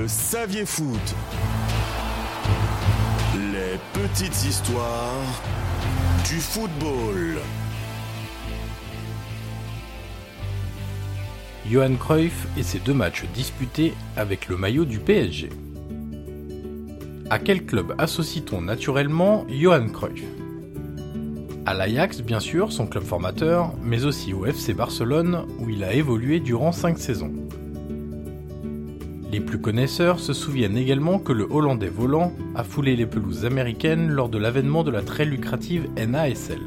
Le Saviez Foot. Les petites histoires du football. Johan Cruyff et ses deux matchs disputés avec le maillot du PSG. À quel club associe-t-on naturellement Johan Cruyff? À l'Ajax, bien sûr, son club formateur, mais aussi au FC Barcelone, où il a évolué durant 5 saisons. Les plus connaisseurs se souviennent également que le Hollandais volant a foulé les pelouses américaines lors de l'avènement de la très lucrative NASL.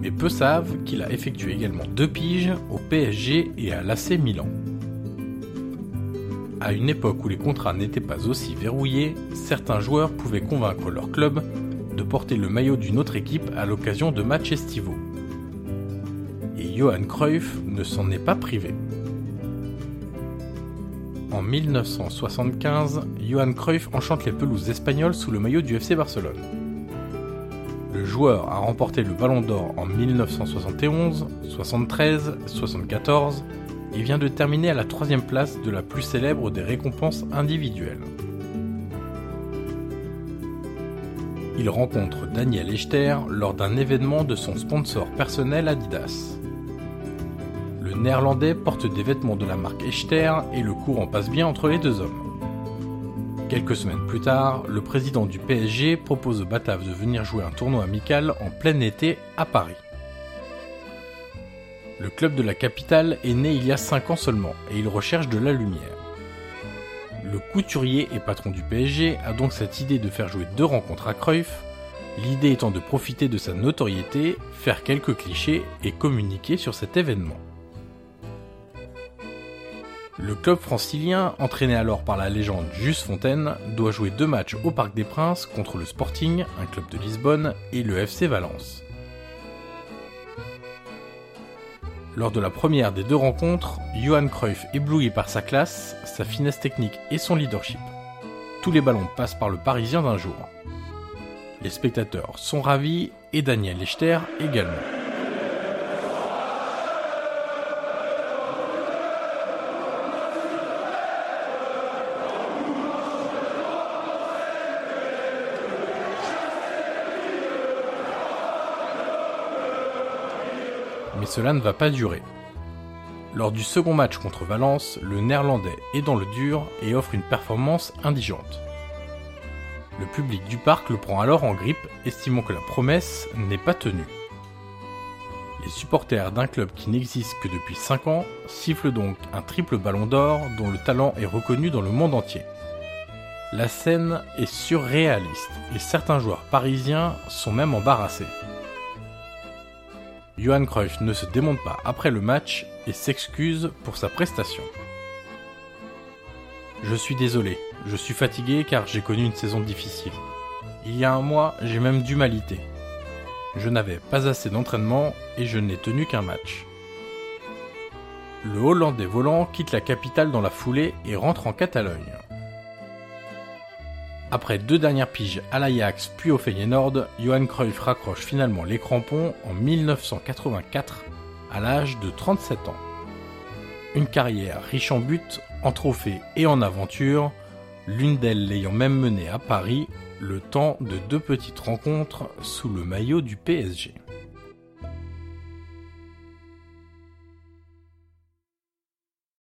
Mais peu savent qu'il a effectué également deux piges au PSG et à l'AC Milan. À une époque où les contrats n'étaient pas aussi verrouillés, certains joueurs pouvaient convaincre leur club de porter le maillot d'une autre équipe à l'occasion de matchs estivaux. Et Johan Cruyff ne s'en est pas privé. En 1975, Johan Cruyff enchante les pelouses espagnoles sous le maillot du FC Barcelone. Le joueur a remporté le Ballon d'Or en 1971, 73, 74 et vient de terminer à la troisième place de la plus célèbre des récompenses individuelles. Il rencontre Daniel Echter lors d'un événement de son sponsor personnel Adidas. Néerlandais porte des vêtements de la marque Echter et le courant passe bien entre les deux hommes. Quelques semaines plus tard, le président du PSG propose aux Bataves de venir jouer un tournoi amical en plein été à Paris. Le club de la capitale est né il y a 5 ans seulement et il recherche de la lumière. Le couturier et patron du PSG a donc cette idée de faire jouer deux rencontres à Cruyff, l'idée étant de profiter de sa notoriété, faire quelques clichés et communiquer sur cet événement. Le club francilien, entraîné alors par la légende Juste Fontaine, doit jouer deux matchs au Parc des Princes contre le Sporting, un club de Lisbonne, et le FC Valence. Lors de la première des deux rencontres, Johan Cruyff éblouit par sa classe, sa finesse technique et son leadership. Tous les ballons passent par le Parisien d'un jour. Les spectateurs sont ravis et Daniel Echter également. Mais cela ne va pas durer. Lors du second match contre Valence, le néerlandais est dans le dur et offre une performance indigente. Le public du parc le prend alors en grippe, estimant que la promesse n'est pas tenue. Les supporters d'un club qui n'existe que depuis 5 ans sifflent donc un triple ballon d'or dont le talent est reconnu dans le monde entier. La scène est surréaliste et certains joueurs parisiens sont même embarrassés. Johan Cruyff ne se démonte pas après le match et s'excuse pour sa prestation. Je suis désolé, je suis fatigué car j'ai connu une saison difficile. Il y a un mois, j'ai même dû m'aliter. Je n'avais pas assez d'entraînement et je n'ai tenu qu'un match. Le Hollandais volant quitte la capitale dans la foulée et rentre en Catalogne. Après deux dernières piges à l'Ajax puis au Feyenoord, Johan Cruyff raccroche finalement les crampons en 1984 à l'âge de 37 ans. Une carrière riche en buts, en trophées et en aventures, l'une d'elles l'ayant même mené à Paris le temps de deux petites rencontres sous le maillot du PSG.